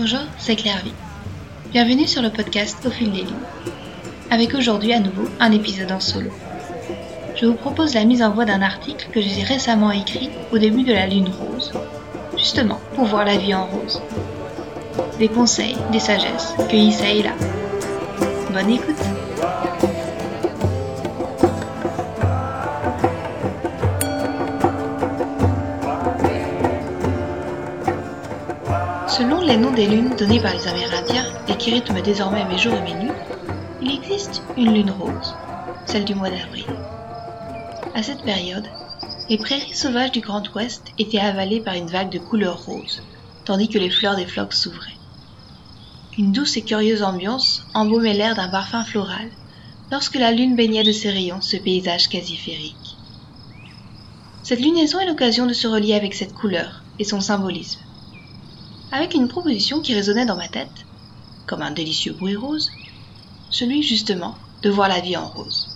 Bonjour, c'est Claire Vie. Bienvenue sur le podcast Au fil des lignes. Avec aujourd'hui à nouveau un épisode en solo. Je vous propose la mise en voie d'un article que j'ai récemment écrit au début de la lune rose, justement pour voir la vie en rose. Des conseils, des sagesses, cueillis ça et là. Bonne écoute! Les noms des lunes donnés par les Amérindiens et qui rythment désormais mes jours et mes nuits, il existe une lune rose, celle du mois d'avril. À cette période, les prairies sauvages du Grand Ouest étaient avalées par une vague de couleur rose, tandis que les fleurs des flocs s'ouvraient. Une douce et curieuse ambiance embaumait l'air d'un parfum floral lorsque la lune baignait de ses rayons ce paysage quasi féerique. Cette lunaison est l'occasion de se relier avec cette couleur et son symbolisme avec une proposition qui résonnait dans ma tête, comme un délicieux bruit rose, celui justement de voir la vie en rose.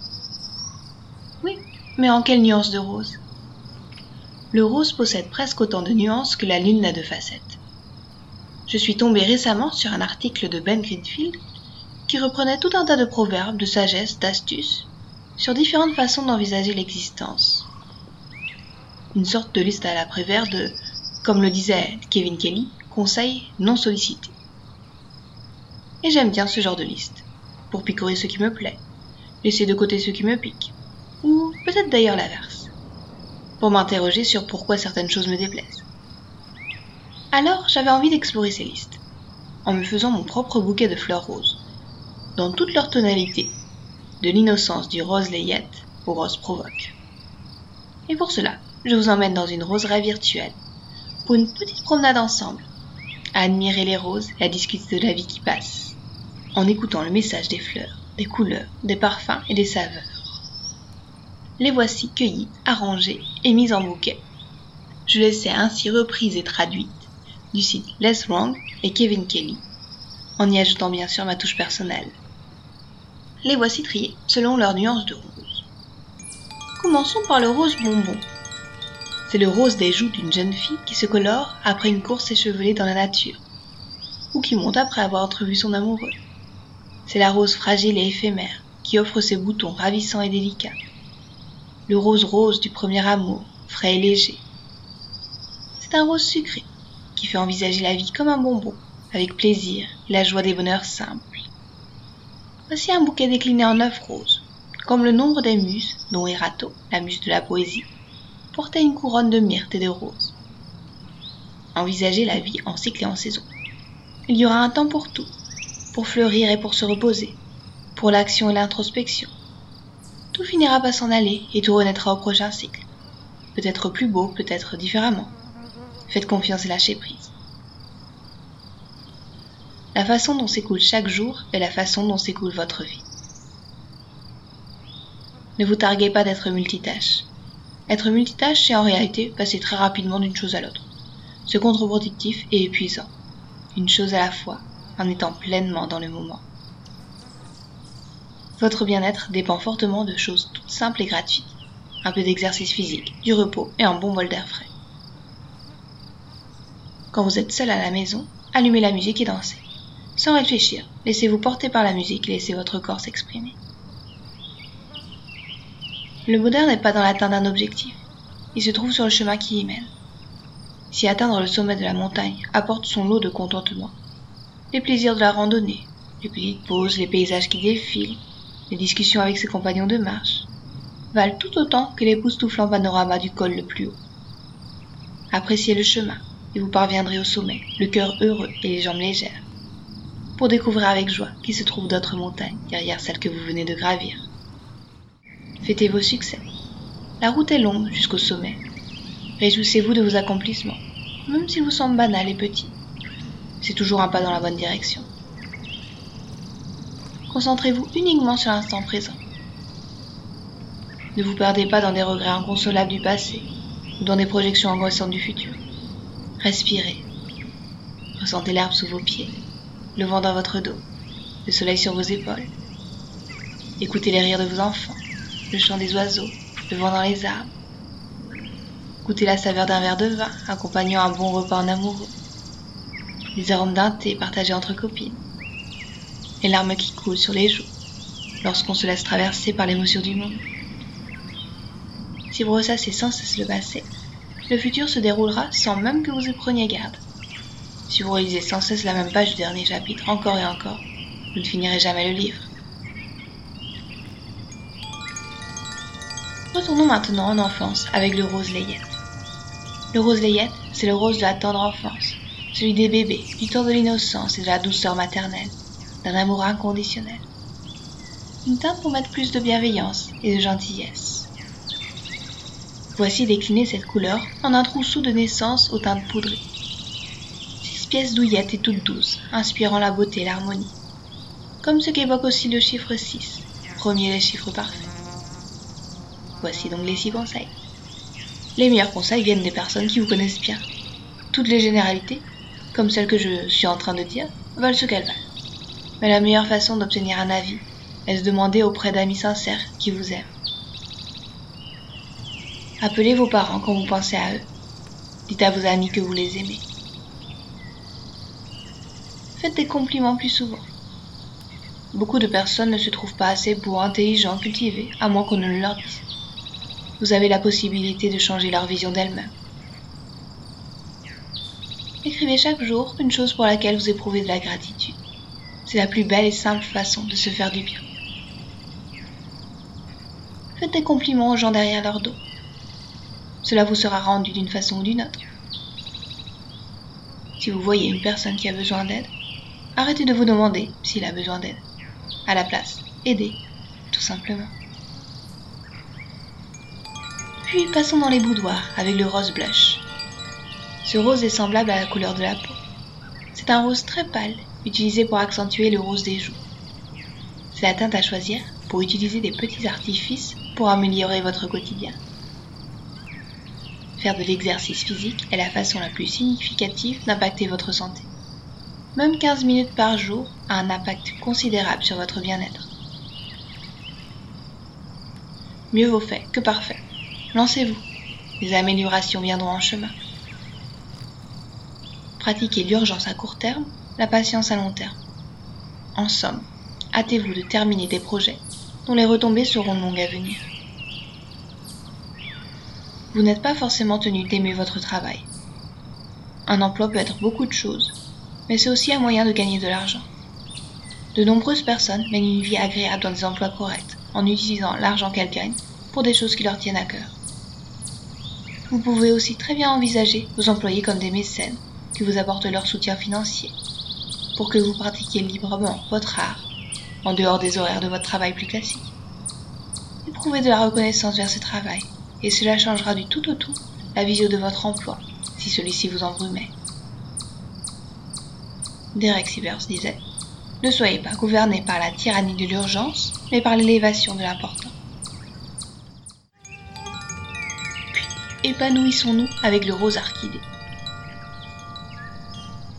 Oui, mais en quelle nuance de rose? Le rose possède presque autant de nuances que la lune n'a de facettes. Je suis tombée récemment sur un article de Ben Greenfield qui reprenait tout un tas de proverbes, de sagesse, d'astuces sur différentes façons d'envisager l'existence. Une sorte de liste à la prévert de, comme le disait Kevin Kelly, conseils non sollicités. Et j'aime bien ce genre de liste, pour picorer ce qui me plaît, laisser de côté ce qui me pique, ou peut-être d'ailleurs l'inverse, pour m'interroger sur pourquoi certaines choses me déplaisent. Alors j'avais envie d'explorer ces listes, en me faisant mon propre bouquet de fleurs roses, dans toutes leurs tonalités, de l'innocence du rose layette au rose provoque. Et pour cela, je vous emmène dans une roseraie virtuelle, pour une petite promenade ensemble, à admirer les roses et à discuter de la vie qui passe, en écoutant le message des fleurs, des couleurs, des parfums et des saveurs. Les voici cueillies, arrangées et mises en bouquet. Je les ai ainsi reprises et traduites du site Les Wrong et Kevin Kelly, en y ajoutant bien sûr ma touche personnelle. Les voici triées selon leur nuance de rose. Commençons par le rose bonbon, c'est le rose des joues d'une jeune fille qui se colore après une course échevelée dans la nature, ou qui monte après avoir entrevu son amoureux. C'est la rose fragile et éphémère qui offre ses boutons ravissants et délicats. Le rose rose du premier amour, frais et léger. C'est un rose sucré qui fait envisager la vie comme un bonbon, avec plaisir et la joie des bonheurs simples. Voici un bouquet décliné en neuf roses, comme le nombre des muses, dont Erato, la muse de la poésie, portait une couronne de myrte et de roses. Envisagez la vie en cycle et en saison. Il y aura un temps pour tout, pour fleurir et pour se reposer, pour l'action et l'introspection. Tout finira par s'en aller et tout renaîtra au prochain cycle. Peut-être plus beau, peut-être différemment. Faites confiance et lâchez prise. La façon dont s'écoule chaque jour est la façon dont s'écoule votre vie. Ne vous targuez pas d'être multitâche. Être multitâche, c'est en réalité passer très rapidement d'une chose à l'autre. C'est contre-productif et épuisant. Une chose à la fois, en étant pleinement dans le moment. Votre bien-être dépend fortement de choses toutes simples et gratuites. Un peu d'exercice physique, du repos et un bon bol d'air frais. Quand vous êtes seul à la maison, allumez la musique et dansez. Sans réfléchir, laissez-vous porter par la musique et laissez votre corps s'exprimer. Le bonheur n'est pas dans l'atteinte d'un objectif, il se trouve sur le chemin qui y mène. Si atteindre le sommet de la montagne apporte son lot de contentement, les plaisirs de la randonnée, les petites pauses, les paysages qui défilent, les discussions avec ses compagnons de marche, valent tout autant que l'époustouflant panorama du col le plus haut. Appréciez le chemin, et vous parviendrez au sommet, le cœur heureux et les jambes légères, pour découvrir avec joie qu'il se trouve d'autres montagnes derrière celles que vous venez de gravir. Fêtez vos succès. La route est longue jusqu'au sommet. Réjouissez-vous de vos accomplissements, même s'ils vous semblent banals et petits. C'est toujours un pas dans la bonne direction. Concentrez-vous uniquement sur l'instant présent. Ne vous perdez pas dans des regrets inconsolables du passé ou dans des projections angoissantes du futur. Respirez. Ressentez l'herbe sous vos pieds, le vent dans votre dos, le soleil sur vos épaules. Écoutez les rires de vos enfants le chant des oiseaux, le vent dans les arbres. Goûtez la saveur d'un verre de vin, accompagnant un bon repas en amoureux. les arômes d'un thé partagé entre copines, les larmes qui coulent sur les joues lorsqu'on se laisse traverser par l'émotion du monde. Si vous ressassez sans cesse le passé, le futur se déroulera sans même que vous y preniez garde. Si vous relisez sans cesse la même page du dernier chapitre encore et encore, vous ne finirez jamais le livre. Retournons maintenant en enfance avec le rose layette. Le rose layette, c'est le rose de la tendre enfance, celui des bébés, du temps de l'innocence et de la douceur maternelle, d'un amour inconditionnel. Une teinte pour mettre plus de bienveillance et de gentillesse. Voici décliner cette couleur en un trousseau de naissance aux teintes poudrées. Six pièces douillettes et toutes douces, inspirant la beauté et l'harmonie. Comme ce qu'évoque aussi le chiffre 6, premier des chiffres parfaits. Voici donc les six conseils. Les meilleurs conseils viennent des personnes qui vous connaissent bien. Toutes les généralités, comme celles que je suis en train de dire, valent ce qu'elles valent. Mais la meilleure façon d'obtenir un avis est de demander auprès d'amis sincères qui vous aiment. Appelez vos parents quand vous pensez à eux. Dites à vos amis que vous les aimez. Faites des compliments plus souvent. Beaucoup de personnes ne se trouvent pas assez beaux, intelligents, cultivés, à moins qu'on ne le leur dise vous avez la possibilité de changer leur vision d'elle-même. Écrivez chaque jour une chose pour laquelle vous éprouvez de la gratitude. C'est la plus belle et simple façon de se faire du bien. Faites des compliments aux gens derrière leur dos. Cela vous sera rendu d'une façon ou d'une autre. Si vous voyez une personne qui a besoin d'aide, arrêtez de vous demander s'il a besoin d'aide. À la place, aidez, tout simplement. Puis passons dans les boudoirs avec le rose blush. Ce rose est semblable à la couleur de la peau. C'est un rose très pâle, utilisé pour accentuer le rose des joues. C'est la teinte à choisir pour utiliser des petits artifices pour améliorer votre quotidien. Faire de l'exercice physique est la façon la plus significative d'impacter votre santé. Même 15 minutes par jour a un impact considérable sur votre bien-être. Mieux vaut fait que parfait. Lancez-vous. Les améliorations viendront en chemin. Pratiquez l'urgence à court terme, la patience à long terme. En somme, hâtez-vous de terminer des projets dont les retombées seront longues à venir. Vous n'êtes pas forcément tenu d'aimer votre travail. Un emploi peut être beaucoup de choses, mais c'est aussi un moyen de gagner de l'argent. De nombreuses personnes mènent une vie agréable dans des emplois corrects en utilisant l'argent qu'elles gagnent pour des choses qui leur tiennent à cœur. Vous pouvez aussi très bien envisager vos employés comme des mécènes qui vous apportent leur soutien financier pour que vous pratiquiez librement votre art en dehors des horaires de votre travail plus classique. Éprouvez de la reconnaissance vers ce travail et cela changera du tout au tout la vision de votre emploi si celui-ci vous embrumait. Derek Sivers disait Ne soyez pas gouverné par la tyrannie de l'urgence, mais par l'élévation de l'important. Épanouissons-nous avec le rose orchidée.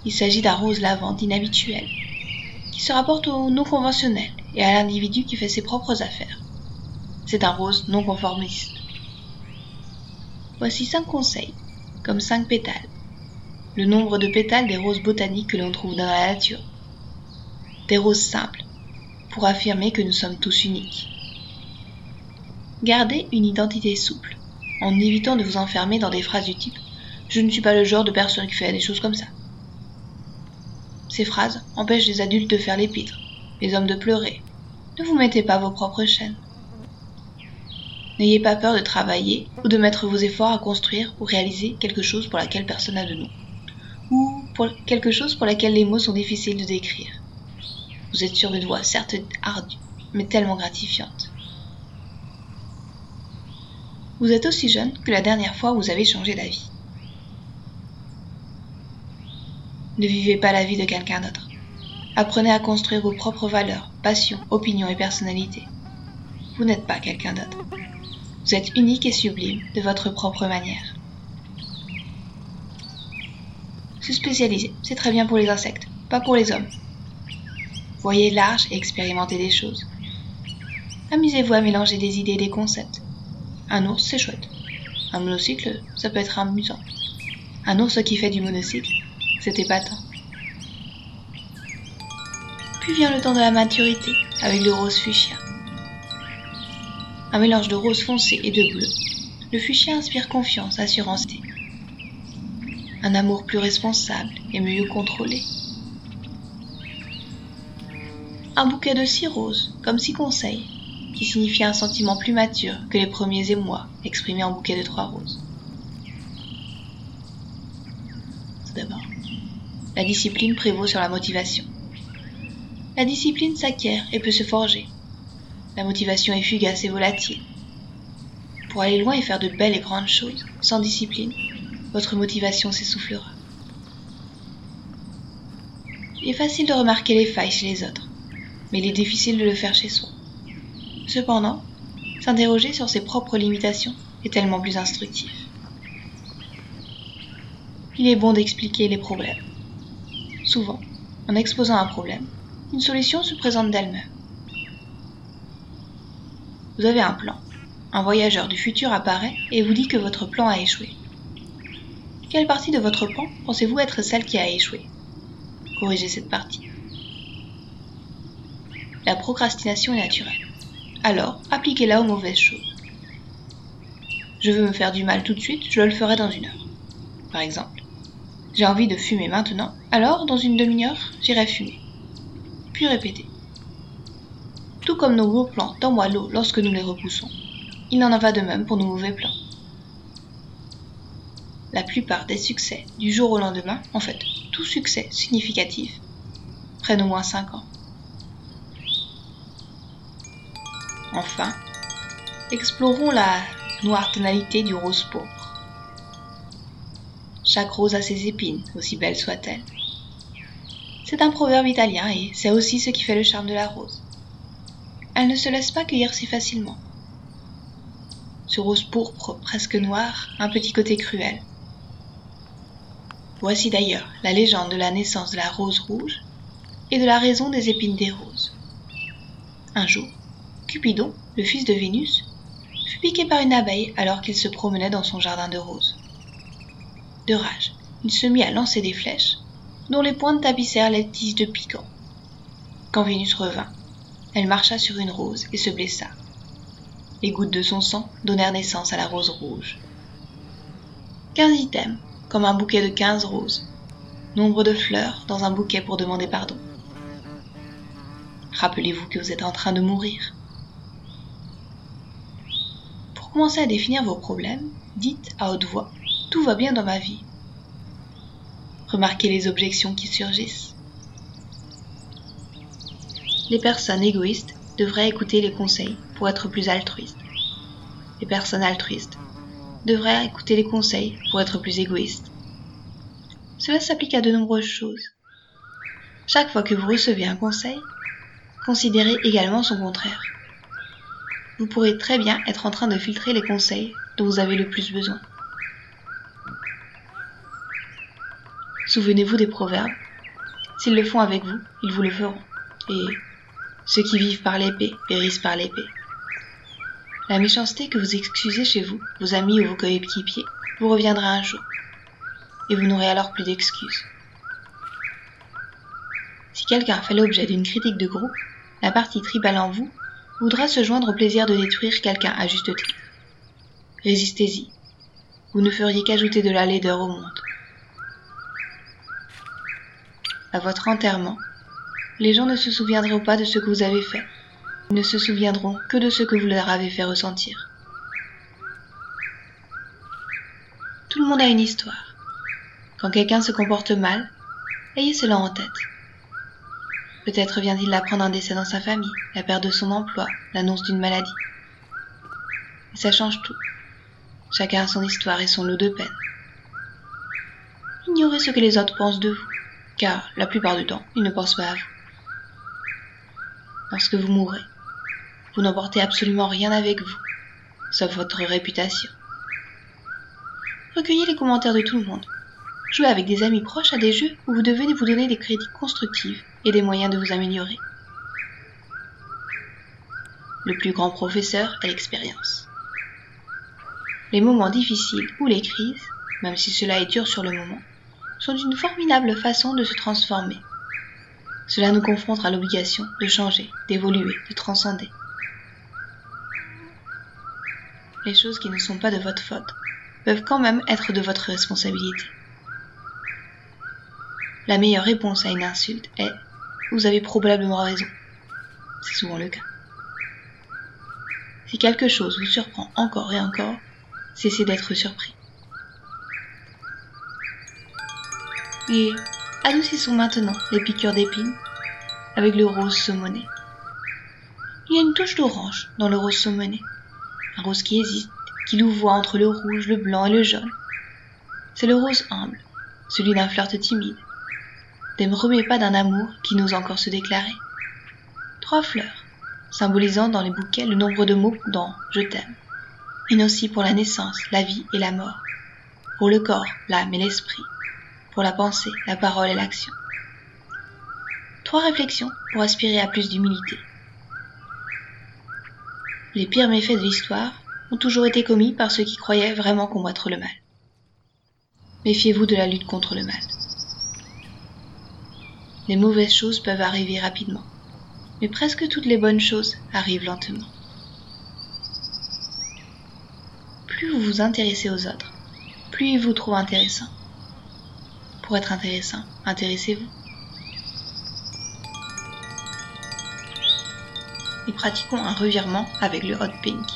Il s'agit d'un rose lavande inhabituel, qui se rapporte au non conventionnel et à l'individu qui fait ses propres affaires. C'est un rose non conformiste. Voici cinq conseils, comme cinq pétales. Le nombre de pétales des roses botaniques que l'on trouve dans la nature. Des roses simples, pour affirmer que nous sommes tous uniques. Gardez une identité souple en évitant de vous enfermer dans des phrases du type Je ne suis pas le genre de personne qui fait des choses comme ça. Ces phrases empêchent les adultes de faire l'épître, les hommes de pleurer. Ne vous mettez pas vos propres chaînes. N'ayez pas peur de travailler ou de mettre vos efforts à construire ou réaliser quelque chose pour laquelle personne n'a de nom, ou quelque chose pour laquelle les mots sont difficiles de décrire. Vous êtes sur une voie certes ardue, mais tellement gratifiante. Vous êtes aussi jeune que la dernière fois où vous avez changé d'avis. Ne vivez pas la vie de quelqu'un d'autre. Apprenez à construire vos propres valeurs, passions, opinions et personnalités. Vous n'êtes pas quelqu'un d'autre. Vous êtes unique et sublime de votre propre manière. Se spécialiser, c'est très bien pour les insectes, pas pour les hommes. Voyez large et expérimentez des choses. Amusez-vous à mélanger des idées et des concepts. Un ours, c'est chouette. Un monocycle, ça peut être amusant. Un ours qui fait du monocycle, c'est épatant. Puis vient le temps de la maturité, avec le rose fuchsia. Un mélange de rose foncé et de bleu, le fuchsia inspire confiance, assurance. Un amour plus responsable et mieux contrôlé. Un bouquet de six roses, comme six conseils, qui signifie un sentiment plus mature que les premiers émois exprimés en bouquet de trois roses. Tout d'abord, la discipline prévaut sur la motivation. La discipline s'acquiert et peut se forger. La motivation est fugace et volatile. Pour aller loin et faire de belles et grandes choses, sans discipline, votre motivation s'essoufflera. Il est facile de remarquer les failles chez les autres, mais il est difficile de le faire chez soi. Cependant, s'interroger sur ses propres limitations est tellement plus instructif. Il est bon d'expliquer les problèmes. Souvent, en exposant un problème, une solution se présente d'elle-même. Vous avez un plan. Un voyageur du futur apparaît et vous dit que votre plan a échoué. Quelle partie de votre plan pensez-vous être celle qui a échoué? Corrigez cette partie. La procrastination est naturelle alors appliquez-la aux mauvaises choses. Je veux me faire du mal tout de suite, je le ferai dans une heure. Par exemple, j'ai envie de fumer maintenant, alors dans une demi-heure, j'irai fumer. Puis répétez. Tout comme nos beaux plans à l'eau lorsque nous les repoussons, il en va de même pour nos mauvais plans. La plupart des succès du jour au lendemain, en fait, tout succès significatif, prennent au moins 5 ans. Enfin, explorons la noire tonalité du rose pourpre. Chaque rose a ses épines, aussi belles soient-elles. C'est un proverbe italien et c'est aussi ce qui fait le charme de la rose. Elle ne se laisse pas cueillir si facilement. Ce rose pourpre presque noir un petit côté cruel. Voici d'ailleurs la légende de la naissance de la rose rouge et de la raison des épines des roses. Un jour, Cupidon, le fils de Vénus, fut piqué par une abeille alors qu'il se promenait dans son jardin de roses. De rage, il se mit à lancer des flèches, dont les pointes tapissèrent les tiges de piquant. Quand Vénus revint, elle marcha sur une rose et se blessa. Les gouttes de son sang donnèrent naissance à la rose rouge. Quinze items, comme un bouquet de quinze roses. Nombre de fleurs dans un bouquet pour demander pardon. Rappelez-vous que vous êtes en train de mourir. Commencez à définir vos problèmes, dites à haute voix Tout va bien dans ma vie. Remarquez les objections qui surgissent. Les personnes égoïstes devraient écouter les conseils pour être plus altruistes. Les personnes altruistes devraient écouter les conseils pour être plus égoïstes. Cela s'applique à de nombreuses choses. Chaque fois que vous recevez un conseil, considérez également son contraire vous pourrez très bien être en train de filtrer les conseils dont vous avez le plus besoin. Souvenez-vous des proverbes. S'ils le font avec vous, ils vous le feront. Et ceux qui vivent par l'épée périssent par l'épée. La méchanceté que vous excusez chez vous, vos amis ou vos coéquipiers, vous reviendra un jour. Et vous n'aurez alors plus d'excuses. Si quelqu'un fait l'objet d'une critique de groupe, la partie tribale en vous voudra se joindre au plaisir de détruire quelqu'un à juste titre. Résistez-y. Vous ne feriez qu'ajouter de la laideur au monde. À votre enterrement, les gens ne se souviendront pas de ce que vous avez fait. Ils ne se souviendront que de ce que vous leur avez fait ressentir. Tout le monde a une histoire. Quand quelqu'un se comporte mal, ayez cela en tête. Peut-être vient-il d'apprendre un décès dans sa famille, la perte de son emploi, l'annonce d'une maladie. Et ça change tout. Chacun a son histoire et son lot de peine. Ignorez ce que les autres pensent de vous, car la plupart du temps, ils ne pensent pas à vous. Lorsque vous mourrez, vous n'emportez absolument rien avec vous, sauf votre réputation. Recueillez les commentaires de tout le monde. Jouez avec des amis proches à des jeux où vous devez vous donner des crédits constructifs et des moyens de vous améliorer. Le plus grand professeur est l'expérience. Les moments difficiles ou les crises, même si cela est dur sur le moment, sont une formidable façon de se transformer. Cela nous confronte à l'obligation de changer, d'évoluer, de transcender. Les choses qui ne sont pas de votre faute peuvent quand même être de votre responsabilité. La meilleure réponse à une insulte est ⁇ Vous avez probablement raison ⁇ C'est souvent le cas. Si quelque chose vous surprend encore et encore, cessez d'être surpris. Et adoucissons maintenant les piqûres d'épines avec le rose saumoné. Il y a une touche d'orange dans le rose saumoné, un rose qui hésite, qui louvoie entre le rouge, le blanc et le jaune. C'est le rose humble, celui d'un flirt timide, des remets pas d'un amour qui n'ose encore se déclarer. Trois fleurs, symbolisant dans les bouquets le nombre de mots dans Je t'aime. Une aussi pour la naissance, la vie et la mort. Pour le corps, l'âme et l'esprit. Pour la pensée, la parole et l'action. Trois réflexions pour aspirer à plus d'humilité. Les pires méfaits de l'histoire ont toujours été commis par ceux qui croyaient vraiment combattre le mal. Méfiez-vous de la lutte contre le mal. Les mauvaises choses peuvent arriver rapidement, mais presque toutes les bonnes choses arrivent lentement. Plus vous vous intéressez aux autres, plus ils vous trouvent intéressant. Pour être intéressant, intéressez-vous. Et pratiquons un revirement avec le hot pink.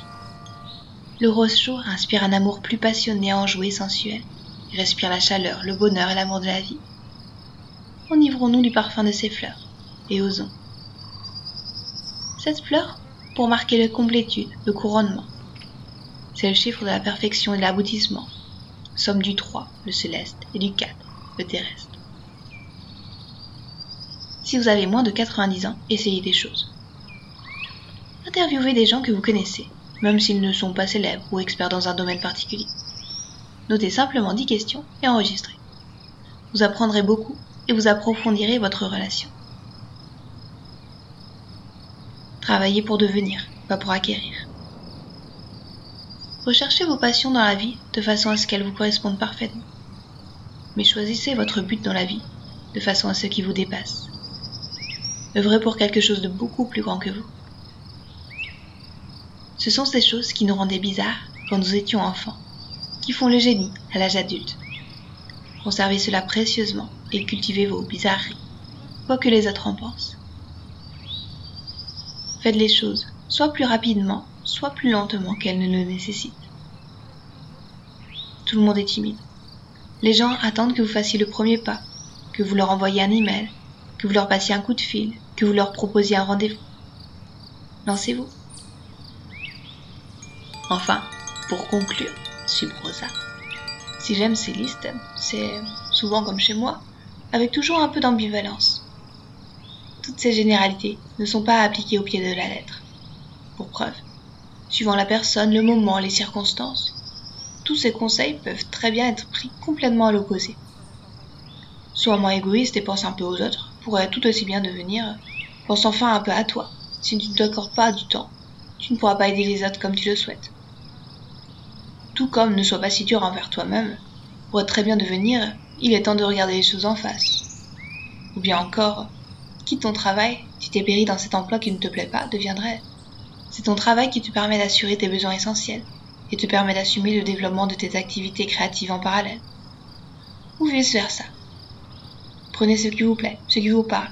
Le rose chaud inspire un amour plus passionné, enjoué sensuel. Il respire la chaleur, le bonheur et l'amour de la vie enivrons-nous du parfum de ces fleurs, et osons. Cette fleur, pour marquer la complétude, le couronnement. C'est le chiffre de la perfection et de l'aboutissement, somme du 3, le céleste, et du 4, le terrestre. Si vous avez moins de 90 ans, essayez des choses. Interviewez des gens que vous connaissez, même s'ils ne sont pas célèbres ou experts dans un domaine particulier. Notez simplement 10 questions et enregistrez. Vous apprendrez beaucoup et vous approfondirez votre relation. Travaillez pour devenir, pas pour acquérir. Recherchez vos passions dans la vie de façon à ce qu'elles vous correspondent parfaitement. Mais choisissez votre but dans la vie de façon à ce qui vous dépasse. Œuvrez pour quelque chose de beaucoup plus grand que vous. Ce sont ces choses qui nous rendaient bizarres quand nous étions enfants, qui font le génie à l'âge adulte. Conservez cela précieusement et cultivez vos bizarreries, quoi que les autres en pensent. Faites les choses soit plus rapidement, soit plus lentement qu'elles ne le nécessitent. Tout le monde est timide. Les gens attendent que vous fassiez le premier pas, que vous leur envoyiez un email, que vous leur passiez un coup de fil, que vous leur proposiez un rendez-vous. Lancez-vous. Enfin, pour conclure, Subrosa. Si j'aime ces listes, c'est souvent comme chez moi, avec toujours un peu d'ambivalence. Toutes ces généralités ne sont pas appliquées au pied de la lettre. Pour preuve, suivant la personne, le moment, les circonstances, tous ces conseils peuvent très bien être pris complètement à l'opposé. Sois moins égoïste et pense un peu aux autres pourrait tout aussi bien devenir pense enfin un peu à toi. Si tu ne t'accordes pas du temps, tu ne pourras pas aider les autres comme tu le souhaites. Tout comme ne sois pas si dur envers toi-même, pourrait très bien devenir il est temps de regarder les choses en face. Ou bien encore, quitte ton travail, si t'es péri dans cet emploi qui ne te plaît pas, deviendrait. C'est ton travail qui te permet d'assurer tes besoins essentiels et te permet d'assumer le développement de tes activités créatives en parallèle. Ou vice versa. Prenez ce qui vous plaît, ce qui vous parle.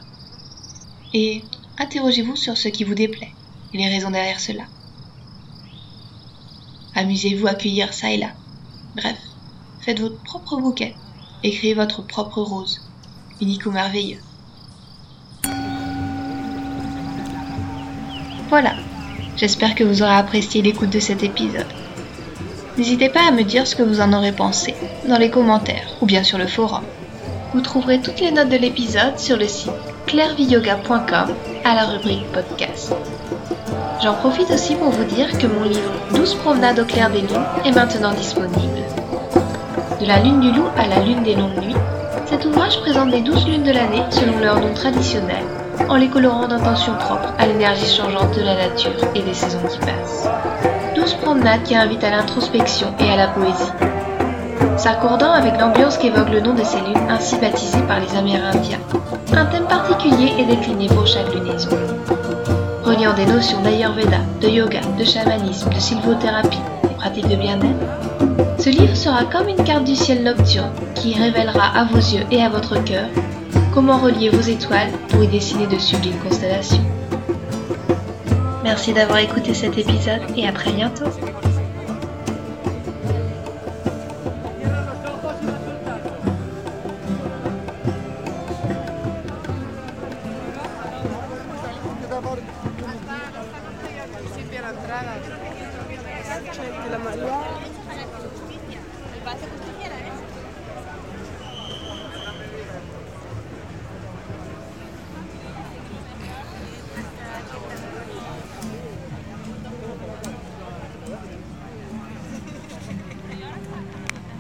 Et interrogez-vous sur ce qui vous déplaît et les raisons derrière cela. Amusez-vous à cueillir ça et là. Bref, faites votre propre bouquet et créez votre propre rose, unique ou merveilleux. Voilà, j'espère que vous aurez apprécié l'écoute de cet épisode. N'hésitez pas à me dire ce que vous en aurez pensé dans les commentaires ou bien sur le forum. Vous trouverez toutes les notes de l'épisode sur le site clairviyoga.com à la rubrique podcast. J'en profite aussi pour vous dire que mon livre 12 promenades au clair des lunes est maintenant disponible. De la lune du loup à la lune des longues nuits, cet ouvrage présente les douze lunes de l'année selon leur nom traditionnel, en les colorant d'intentions propres à l'énergie changeante de la nature et des saisons qui passent. Douze promenades qui invitent à l'introspection et à la poésie. s'accordant avec l'ambiance qu'évoque le nom de ces lunes ainsi baptisées par les Amérindiens. Un thème particulier est décliné pour chaque lunaison. Reliant des notions d'Ayurveda, de yoga, de chamanisme, de sylvothérapie et pratiques de bien-être, ce livre sera comme une carte du ciel nocturne qui révélera à vos yeux et à votre cœur comment relier vos étoiles pour y dessiner de sublimes constellations. Merci d'avoir écouté cet épisode et à très bientôt